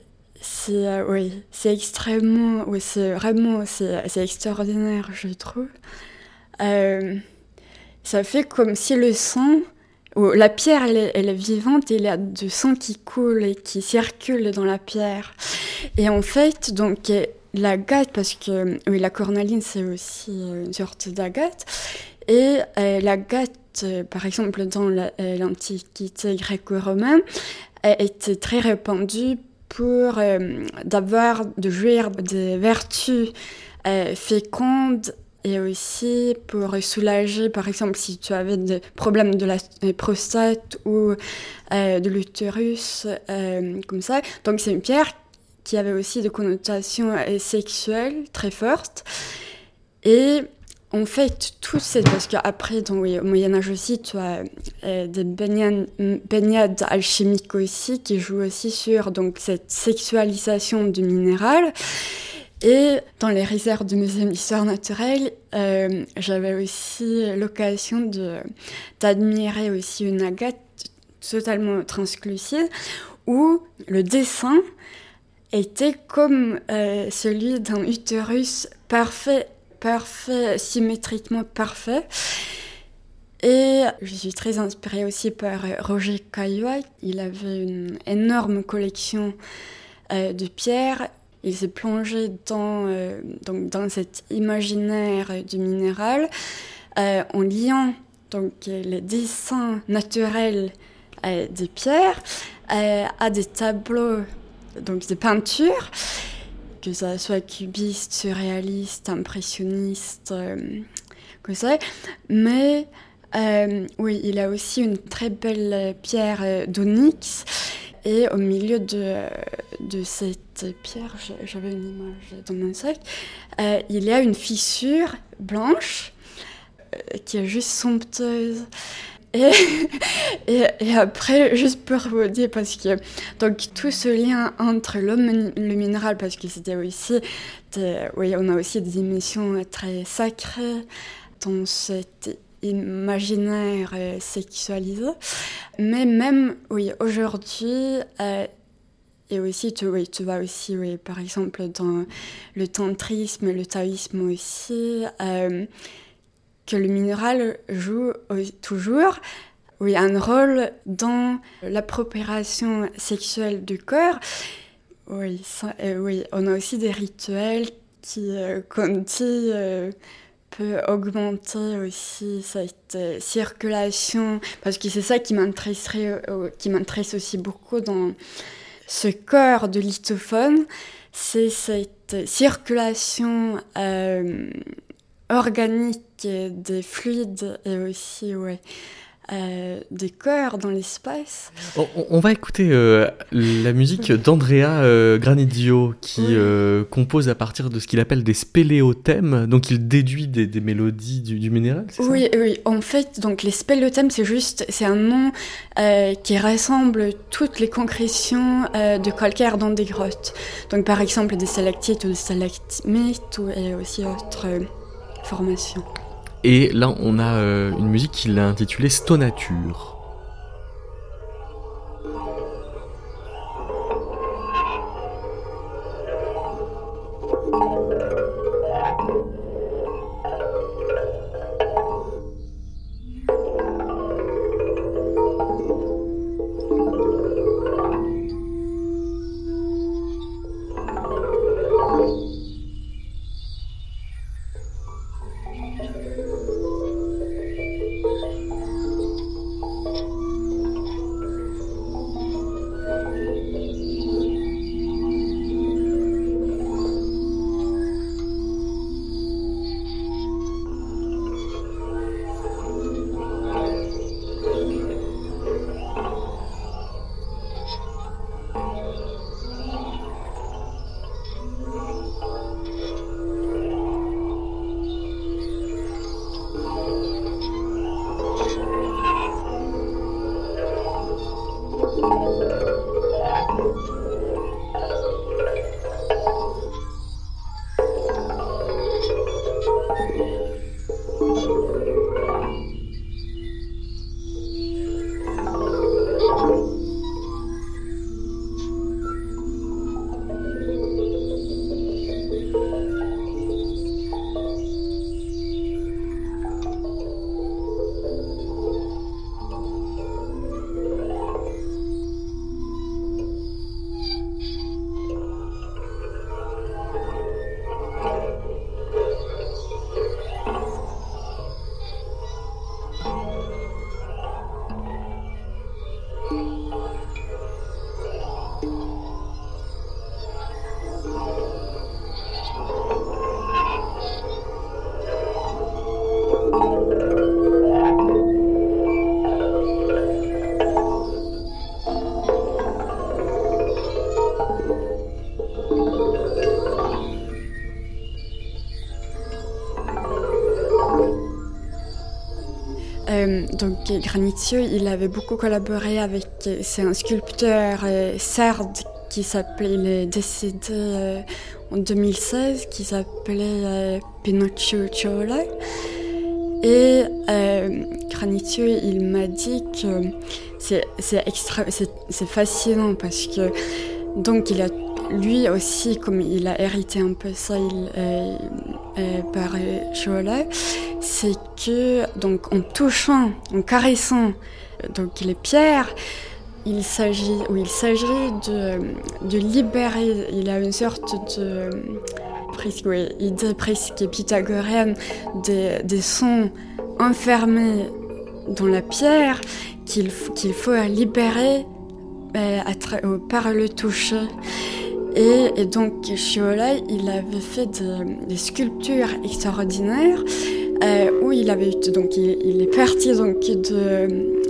c'est euh, oui, c'est extrêmement, oui, c'est vraiment, c'est extraordinaire, je trouve. Euh, ça fait comme si le sang, ou la pierre, elle est, elle est, vivante et il y a du sang qui coule et qui circule dans la pierre. Et en fait, donc, l'agate, parce que oui, la cornaline, c'est aussi une sorte d'agate. Et l'agate, euh, par exemple dans euh, l'Antiquité gréco-romaine, était très répandue pour euh, d'avoir, de jouir des vertus fécondes et aussi pour soulager, par exemple, si tu avais des problèmes de la prostate ou de l'utérus, comme ça. Donc c'est une pierre qui avait aussi des connotations sexuelles très fortes. Et en fait, tout c'est parce qu'après, au Moyen-Âge aussi, tu as euh, des baignades, alchimiques aussi qui jouent aussi sur cette sexualisation du minéral. Et dans les réserves du Musée d'histoire naturelle, euh, j'avais aussi l'occasion d'admirer aussi une agate totalement translucide où le dessin était comme euh, celui d'un utérus parfait, parfait, symétriquement parfait. Et je suis très inspirée aussi par Roger Caillois. Il avait une énorme collection euh, de pierres. Il s'est plongé dans, euh, donc dans cet imaginaire du minéral en liant donc, les dessins naturels des pierres à des tableaux donc des peintures, que ça soit cubiste, surréaliste, impressionniste, euh, que ça. Mais euh, oui, il a aussi une très belle pierre euh, d'onyx. Et au milieu de, de cette pierre, j'avais une image dans mon sac, il y a une fissure blanche qui est juste somptueuse. Et, et, après, juste pour vous dire, parce que donc, tout ce lien entre l'homme et le minéral, parce que c'était aussi, oui, on a aussi des émissions très sacrées dans cet imaginaire euh, sexualisé. Mais même, oui, aujourd'hui, euh, et aussi, tu, oui, tu vois aussi, oui, par exemple, dans le tantrisme, le taoïsme aussi, euh, que le minéral joue toujours oui, un rôle dans l'appropriation sexuelle du corps. Oui, euh, oui, on a aussi des rituels qui, euh, dit, euh, peut augmenter aussi cette circulation, parce que c'est ça qui m'intéresserait, qui m'intéresse aussi beaucoup dans ce corps de lithophone, c'est cette circulation organique des fluides et aussi ouais, euh, des cœurs dans l'espace. On, va écouter euh, la musique d'Andrea euh, Granidio qui compose à partir de ce qu'il appelle des spéléothèmes. Donc il déduit des, mélodies du, minéral, c'est oui, ça? Oui, en fait, donc les spéléothèmes, c'est juste, c'est un nom qui rassemble toutes les concrétions de calcaire dans des grottes. Donc par exemple des stalactites ou des stalagmites et aussi autres formation. Et là, on a euh, une musique qu'il a intitulée Stonature. Donc Granitio, il avait beaucoup collaboré avec c'est un sculpteur sarde qui s'appelait, il est décédé en 2016, qui s'appelait Pinocchio Ciola. Et euh, Granitio, il m'a dit que c'est fascinant parce que donc il a lui aussi, comme il a hérité un peu ça il, euh, euh, par Chola, c'est que donc en touchant, en caressant donc les pierres, il s'agit ou il s'agit de, de libérer. Il a une sorte de presque, oui, idée presque pythagoréenne des, sons enfermés dans la pierre qu'il qu'il faut libérer euh, euh, par le toucher. Et, et donc Chiola, il avait fait des, sculptures extraordinaires euh, où il donc il, est parti donc de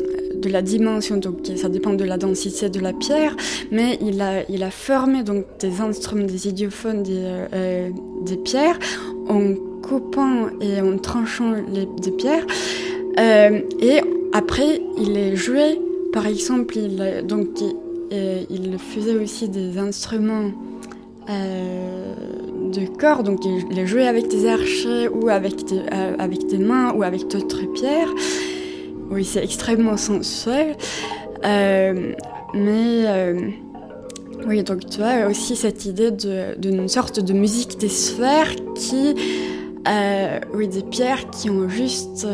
de la dimension, donc ça dépend de la densité de la pierre, mais il a, il a formé donc des instruments, des idiophones, des, euh, des pierres en coupant et en tranchant les, des pierres. Euh, et après, il est joué, par exemple, il, donc, il, faisait aussi des instruments euh, de corps, donc il jouait avec des archers ou avec des, avec des mains ou avec d'autres pierres. Oui, c'est extrêmement sensuel. Euh, mais euh, oui, donc tu as aussi cette idée d'une sorte de musique des sphères qui, euh, oui, des pierres qui ont juste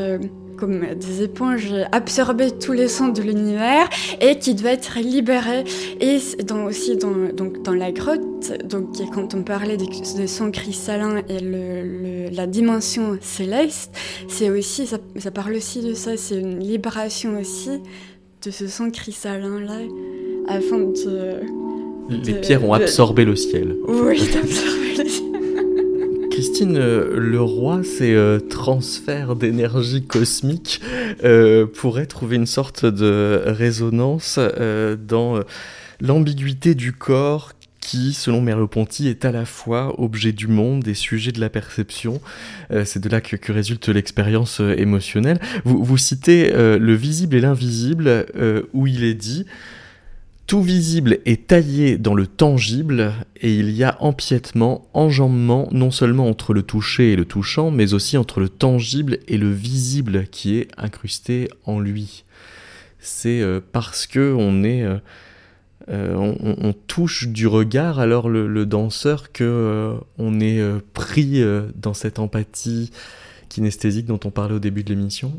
comme des éponges absorbé tous les sons de l'univers et qui doivent être libérées. Et dans, aussi dans, donc dans la grotte, donc quand on parlait des, sons cristallins et le, la dimension céleste, c'est aussi ça, ça, parle aussi de ça. C'est une libération aussi de ce son cristallin là, afin de les pierres ont absorbé le ciel. Oui, ciel. Christine, euh, le roi, c'est euh, transfert d'énergie cosmique euh, pourrait trouver une sorte de résonance dans l'ambiguïté du corps qui, selon Merleau-Ponty, est à la fois objet du monde et sujet de la perception. c'est de là que, résulte l'expérience émotionnelle. Vous citez le visible et l'invisible, où il est dit tout visible est taillé dans le tangible et il y a empiètement, enjambement non seulement entre le touché et le touchant, mais aussi entre le tangible et le visible qui est incrusté en lui. C'est euh, parce que on est, euh, euh, on, touche du regard alors le, danseur que on est pris dans cette empathie kinesthésique dont on parlait au début de l'émission.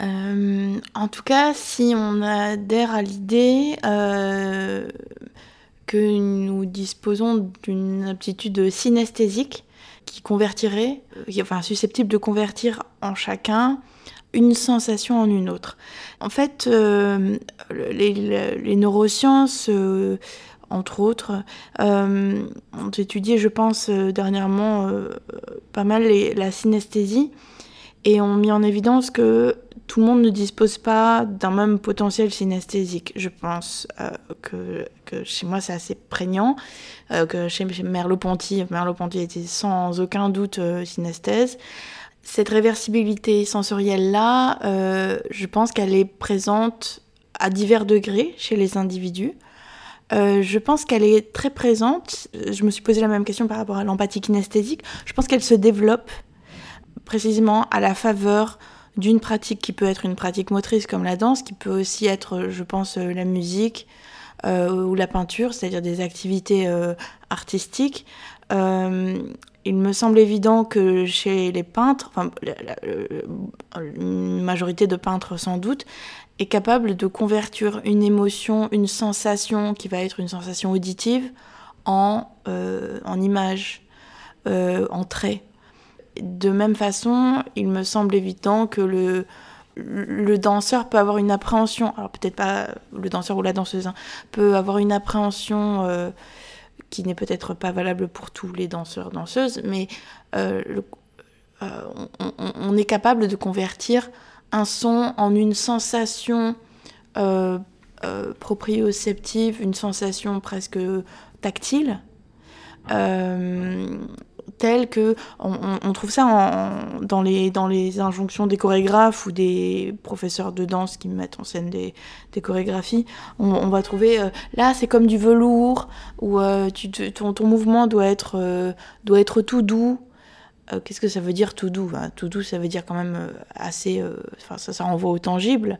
Euh, en tout cas, si on adhère à l'idée euh, que nous disposons d'une aptitude synesthésique qui convertirait, euh, enfin susceptible de convertir en chacun une sensation en une autre. En fait, les, neurosciences, entre autres, ont étudié, je pense, dernièrement pas mal la synesthésie et ont mis en évidence que tout le monde ne dispose pas d'un même potentiel synesthésique. Je pense euh, que, chez moi c'est assez prégnant, euh, que chez, Merleau-Ponty, Merleau-Ponty était sans aucun doute euh, synesthèse. Cette réversibilité sensorielle-là, je pense qu'elle est présente à divers degrés chez les individus. je pense qu'elle est très présente. Je me suis posé la même question par rapport à l'empathie kinesthésique. Je pense qu'elle se développe précisément à la faveur d'une pratique qui peut être une pratique motrice comme la danse, qui peut aussi être, je pense, euh, la musique euh, ou la peinture, c'est-à-dire des activités euh, artistiques. il me semble évident que chez les peintres, enfin, une majorité de peintres sans doute, est capable de convertir une émotion, une sensation qui va être une sensation auditive en, en image, en trait de même façon, il me semble évident que le, danseur peut avoir une appréhension, alors peut-être pas le danseur ou la danseuse, hein, peut avoir une appréhension euh, qui n'est peut-être pas valable pour tous les danseurs, danseuses, mais euh, euh, on, est capable de convertir un son en une sensation proprioceptive, une sensation presque tactile. Telles que on, trouve ça dans, les, injonctions des chorégraphes ou des professeurs de danse qui mettent en scène des, chorégraphies. On, va trouver euh, là c'est comme du velours ou euh, ton, mouvement doit être, euh, doit être tout doux. Qu'est-ce que ça veut dire tout doux? Tout doux ça veut dire quand même assez. Enfin ça, renvoie au tangible.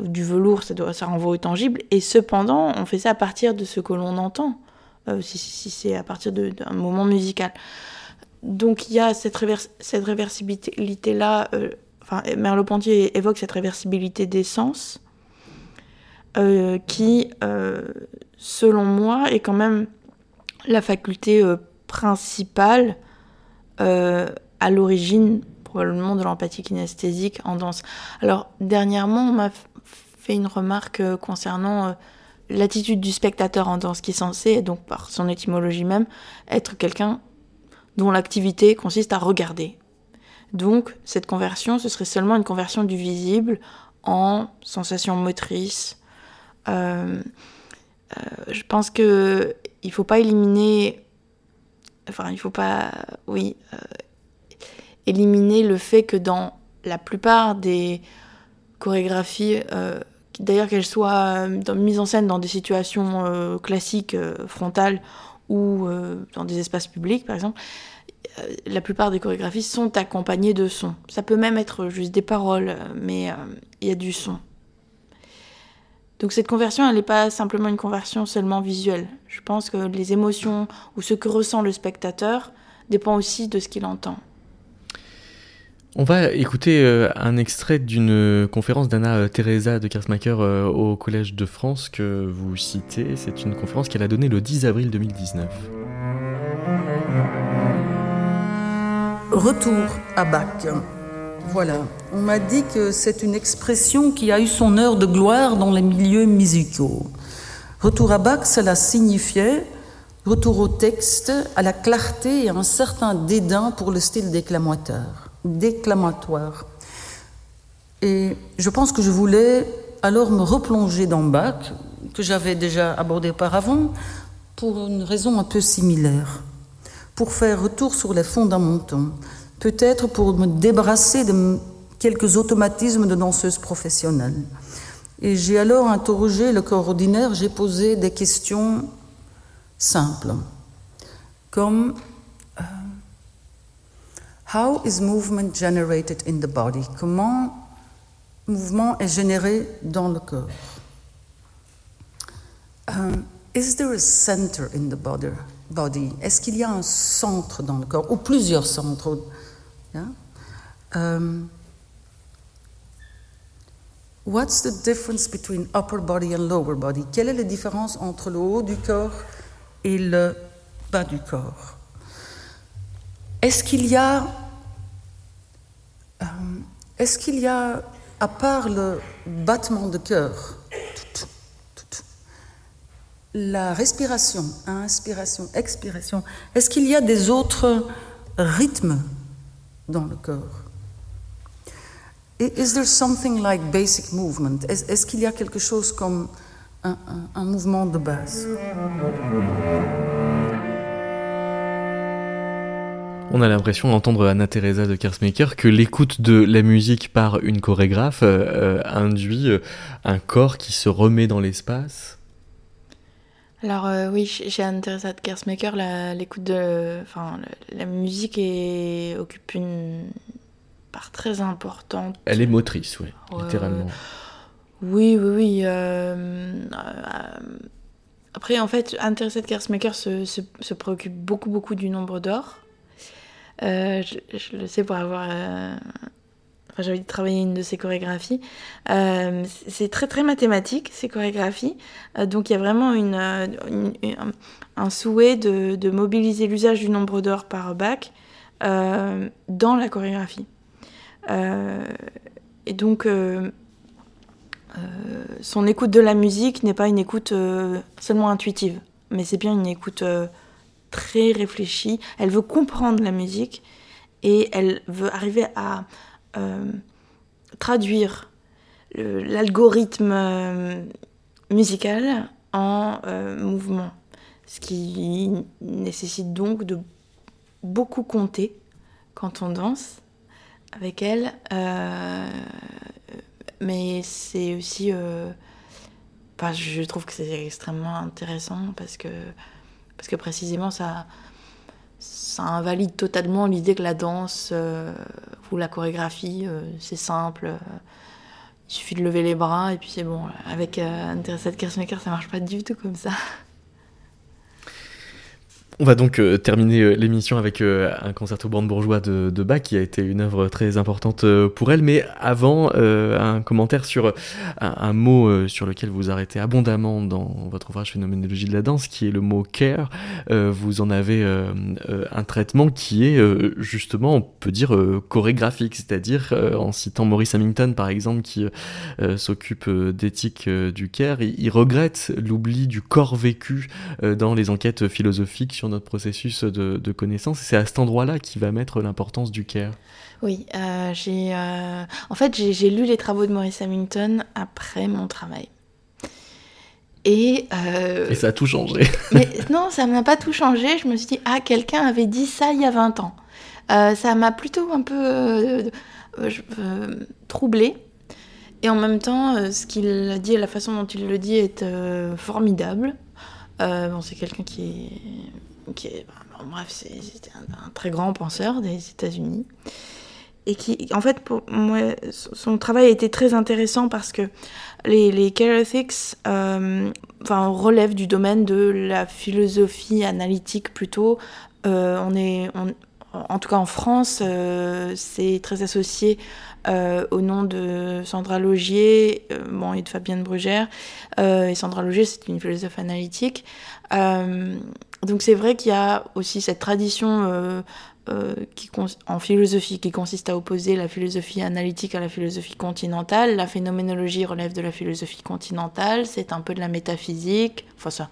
du velours ça, ça renvoie au tangible. Et cependant on fait ça à partir de ce que l'on entend. Euh, si, c'est à partir d'un moment musical. Donc il y a cette, réversibilité-là, euh, enfin Merleau-Ponty évoque cette réversibilité des sens, euh, qui, selon moi, est quand même la faculté principale à l'origine probablement de l'empathie kinesthésique en danse. Alors dernièrement, on m'a fait une remarque concernant l'attitude du spectateur en danse qui est censé, donc par son étymologie même, être quelqu'un dont l'activité consiste à regarder. Donc cette conversion, ce serait seulement une conversion du visible en sensation motrice. Euh, euh, je pense que il faut pas éliminer, enfin il faut pas, oui, euh, éliminer le fait que dans la plupart des chorégraphies d'ailleurs qu'elle soit euh, mise en scène dans des situations euh, classiques, euh, frontales, ou dans des espaces publics, par exemple, la plupart des chorégraphies sont accompagnées de sons. Ça peut même être juste des paroles, mais il y a du son. Donc cette conversion, elle n'est pas simplement une conversion seulement visuelle. Je pense que les émotions ou ce que ressent le spectateur dépend aussi de ce qu'il entend. On va écouter euh, un extrait d'une conférence d'Anna euh, Teresa de Kersmacher euh, au Collège de France que vous citez. C'est une conférence qu'elle a donnée le 10 avril 2019. Retour à Bach. Voilà, on m'a dit que c'est une expression qui a eu son heure de gloire dans les milieux musicaux. Retour à Bach, cela signifiait retour au texte, à la clarté et à un certain dédain pour le style déclamateur déclamatoire. Et je pense que je voulais alors me replonger dans Bach, que j'avais déjà abordé auparavant, pour une raison un peu similaire. Pour faire retour sur les fondamentaux. Peut-être pour me débarrasser de quelques automatismes de danseuse professionnelle. Et j'ai alors interrogé le corps ordinaire, j'ai posé des questions simples, comme How is movement generated in the body? Comment mouvement est généré dans le corps? Um, is there a center in the body? body? Est-ce qu'il y a un centre dans le corps ou plusieurs centres? Yeah? Um, what's the difference between upper body and lower body? Quelle est la différence entre le haut du corps et le bas du corps? Est-ce qu'il y a, est-ce qu'il y a, à part le battement de cœur, la respiration, inspiration, expiration, est-ce qu'il y a des autres rythmes dans le corps? Is there something like basic movement? Est-ce qu'il y a quelque chose comme un, un mouvement de base? On a l'impression d'entendre Anna Teresa de Kersmaker que l'écoute de la musique par une chorégraphe euh, euh, induit euh, un corps qui se remet dans l'espace. Alors oui, chez Anna Teresa de Kersmaker, l'écoute de, enfin, la, musique est, occupe une part très importante. Elle est motrice, oui, littéralement. Oui, oui, oui. après, en fait, Anna Teresa de Kersmaker se, se préoccupe beaucoup, beaucoup du nombre d'or. Euh, je, le sais pour avoir. Euh, enfin, j'ai envie de travailler une de ces chorégraphies. Euh, c'est très très mathématique ces chorégraphies. donc il y a vraiment un souhait de mobiliser l'usage du nombre d'heures par bac dans la chorégraphie. et donc son écoute de la musique n'est pas une écoute seulement intuitive, mais c'est bien une écoute très réfléchie, elle veut comprendre la musique et elle veut arriver à euh, traduire l'algorithme euh, musical en euh, mouvement, ce qui nécessite donc de beaucoup compter quand on danse avec elle. Mais c'est aussi. Je trouve que c'est extrêmement intéressant parce que, parce que précisément ça, ça invalide totalement l'idée que la danse euh, ou la chorégraphie, c'est simple. il suffit de lever les bras et puis c'est bon. Avec Teresa de Kersmaker, ça marche pas du tout comme ça. On va donc euh, terminer euh, l'émission avec euh, un concerto brandebourgeois de, de, Bach qui a été une œuvre très importante pour elle. Mais avant, un commentaire sur un, mot sur lequel vous arrêtez abondamment dans votre ouvrage Phénoménologie de la danse, qui est le mot care. vous en avez un traitement qui est justement, on peut dire, chorégraphique, c'est-à-dire en citant Maurice Hamilton par exemple, qui s'occupe d'éthique du care, il, il regrette l'oubli du corps vécu dans les enquêtes philosophiques sur notre processus de, connaissance. C'est à cet endroit-là qui va mettre l'importance du care. Oui, euh, j'ai, euh, en fait, j'ai lu les travaux de Maurice Hamilton après mon travail. Et, euh, Et ça a tout changé. mais non, ça m'a pas tout changé. Je me suis dit, ah, quelqu'un avait dit ça il y a 20 ans. ça m'a plutôt un peu troublée. Et en même temps, ce qu'il a dit et la façon dont il le dit est formidable. bon, c'est quelqu'un qui est qui est, bref, c'était un, très grand penseur des États-Unis. Et qui, en fait, son travail a été très intéressant parce que les, les care ethics euh, enfin, relèvent du domaine de la philosophie analytique plutôt. Euh, on est, en tout cas en France, euh, c'est très associé au nom de Sandra Logier bon, et de Fabienne Brugère. et Sandra Logier, c'est une philosophe analytique. Donc c'est vrai qu'il y a aussi cette tradition euh, euh, en philosophie qui consiste à opposer la philosophie analytique à la philosophie continentale. La phénoménologie relève de la philosophie continentale, c'est un peu de la métaphysique, enfin ça,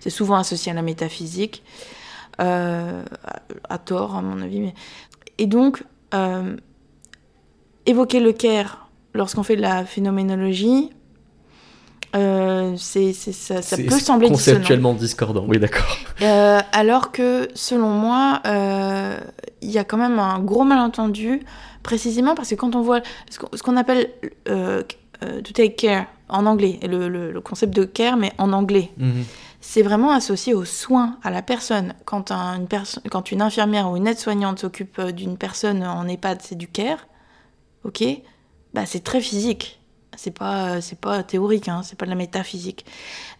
c'est souvent associé à la métaphysique, euh, à, tort à mon avis. Mais... Et donc, évoquer le Caire lorsqu'on fait de la phénoménologie, euh, c'est, ça, ça peut sembler conceptuellement discordant, oui d'accord. Euh, alors que selon moi, euh, il y a quand même un gros malentendu, précisément parce que quand on voit ce qu'on appelle to take care en anglais, le, le, concept de care mais en anglais, mhm. C'est vraiment associé aux soins à la personne. Quand, une, infirmière ou une aide-soignante s'occupe d'une personne en EHPAD, c'est du care, ok? Bah, C'est très physique c'est pas c'est pas théorique hein, c'est pas de la métaphysique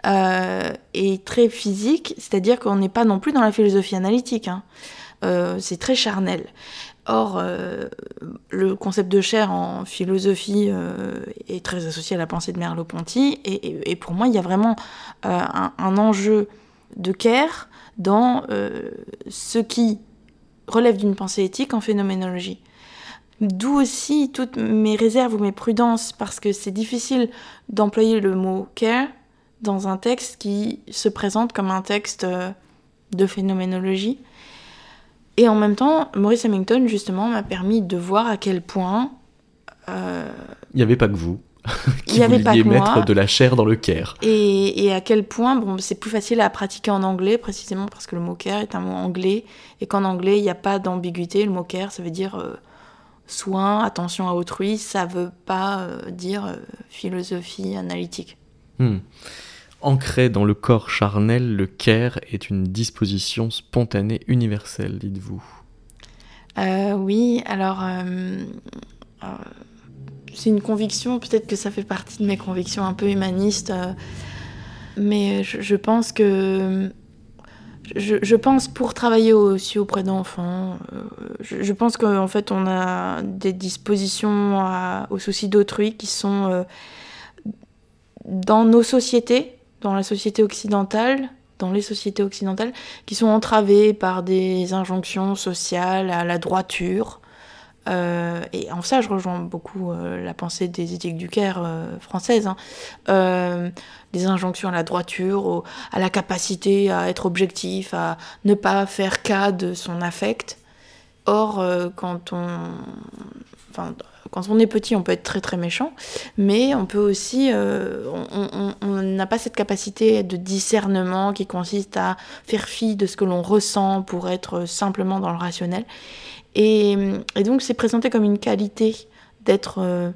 euh, et très physique c'est-à-dire qu'on n'est pas non plus dans la philosophie analytique hein. euh, c'est très charnel or euh, le concept de chair en philosophie est très associé à la pensée de Merleau-Ponty et, pour moi il y a vraiment un, un, enjeu de care dans ce qui relève d'une pensée éthique en phénoménologie D'où aussi toutes mes réserves ou mes prudences, parce que c'est difficile d'employer le mot care dans un texte qui se présente comme un texte euh, de phénoménologie. Et en même temps, Maurice Hamilton, justement, m'a permis de voir à quel point... Euh, Il n'y avait pas que vous. qui Il vouliez mettre de la chair dans le care. Et, et à quel point bon, c'est plus facile à pratiquer en anglais, précisément parce que le mot care est un mot anglais, et qu'en anglais, il n'y a pas d'ambiguïté. Le mot care, ça veut dire... Euh, soin, attention à autrui, ça veut pas euh, dire philosophie analytique. Hmm. Ancré dans le corps charnel, le care est une disposition spontanée universelle, dites-vous. Euh, oui, alors c'est une conviction, peut-être que ça fait partie de mes convictions un peu humanistes, mais je, pense que je, pense pour travailler aussi auprès d'enfants, euh, je, pense qu'en fait on a des dispositions aux soucis d'autrui qui sont euh, dans nos sociétés, dans la société occidentale, dans les sociétés occidentales, qui sont entravées par des injonctions sociales à la droiture, euh, et en ça, je rejoins beaucoup euh, la pensée des éthiques du Caire euh, françaises, hein. des injonctions à la droiture, à la capacité à être objectif, à ne pas faire cas de son affect. Or, quand on enfin, quand on est petit, on peut être très très méchant, mais on peut aussi, on n'a pas cette capacité de discernement qui consiste à faire fi de ce que l'on ressent pour être simplement dans le rationnel. Et, donc c'est présenté comme une qualité d'être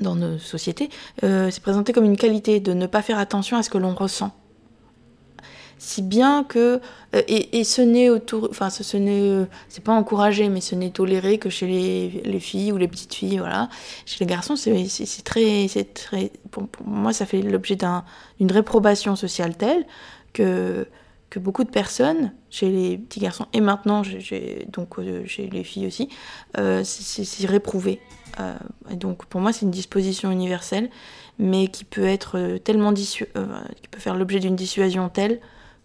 dans nos sociétés, euh, c'est présenté comme une qualité de ne pas faire attention à ce que l'on ressent. Si bien que euh, et, ce n'est autour, enfin ce, n'est, euh, c'est pas encouragé, mais ce n'est toléré que chez les, les, filles ou les petites filles, voilà. Chez les garçons, c'est, c'est, très, c'est très, pour, moi, ça fait l'objet d'une réprobation sociale telle que que beaucoup de personnes, chez les petits garçons et maintenant j'ai, donc chez les filles aussi, c'est réprouvé. Euh, et donc pour moi c'est une disposition universelle, mais qui peut être euh, tellement dissu euh, qui peut faire l'objet d'une dissuasion telle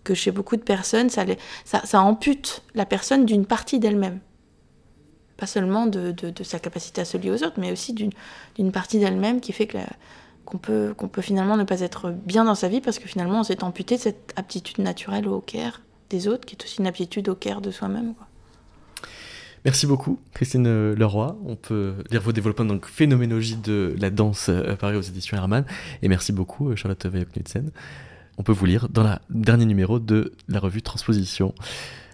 que chez beaucoup de personnes ça, ça ampute la personne d'une partie d'elle-même. Pas seulement de, sa capacité à se lier aux autres, mais aussi d'une partie d'elle-même qui fait qu'on peut, finalement ne pas être bien dans sa vie parce que finalement on s'est amputé de cette aptitude naturelle au care des autres, qui est aussi une aptitude au care de soi-même. Merci beaucoup, Christine Leroy. On peut lire vos développements donc phénoménologie de la danse à Paris aux éditions Hermann. Et merci beaucoup, Charlotte Weyer-Knudsen. On peut vous lire dans le dernier numéro de la revue Transposition.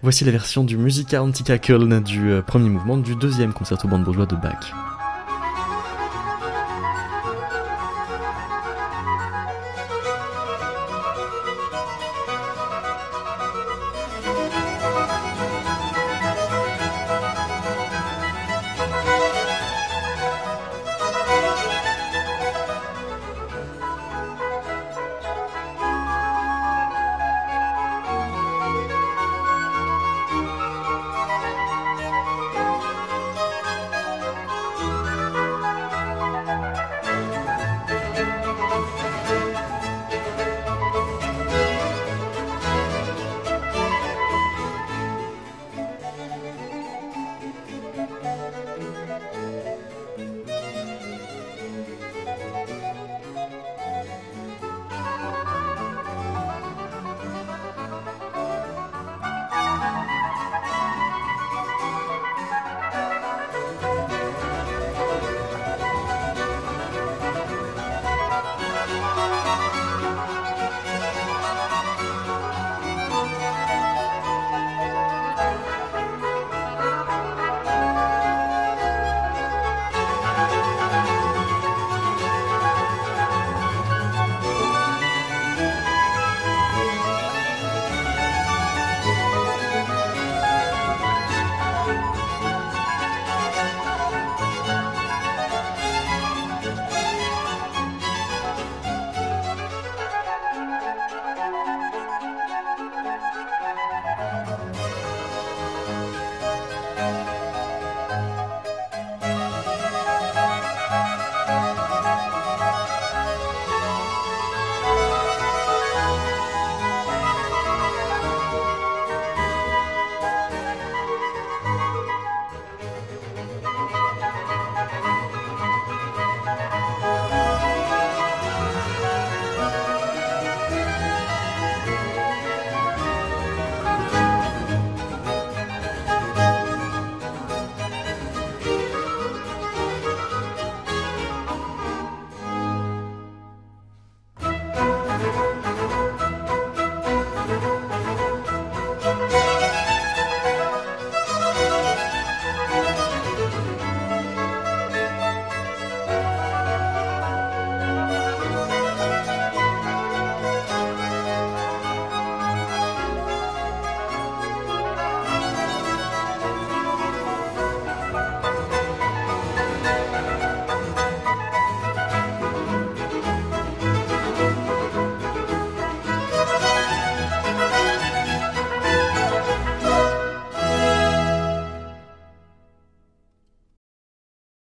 Voici la version du Musica Antica Köln du euh, premier mouvement du deuxième concerto bande bourgeois de Bach.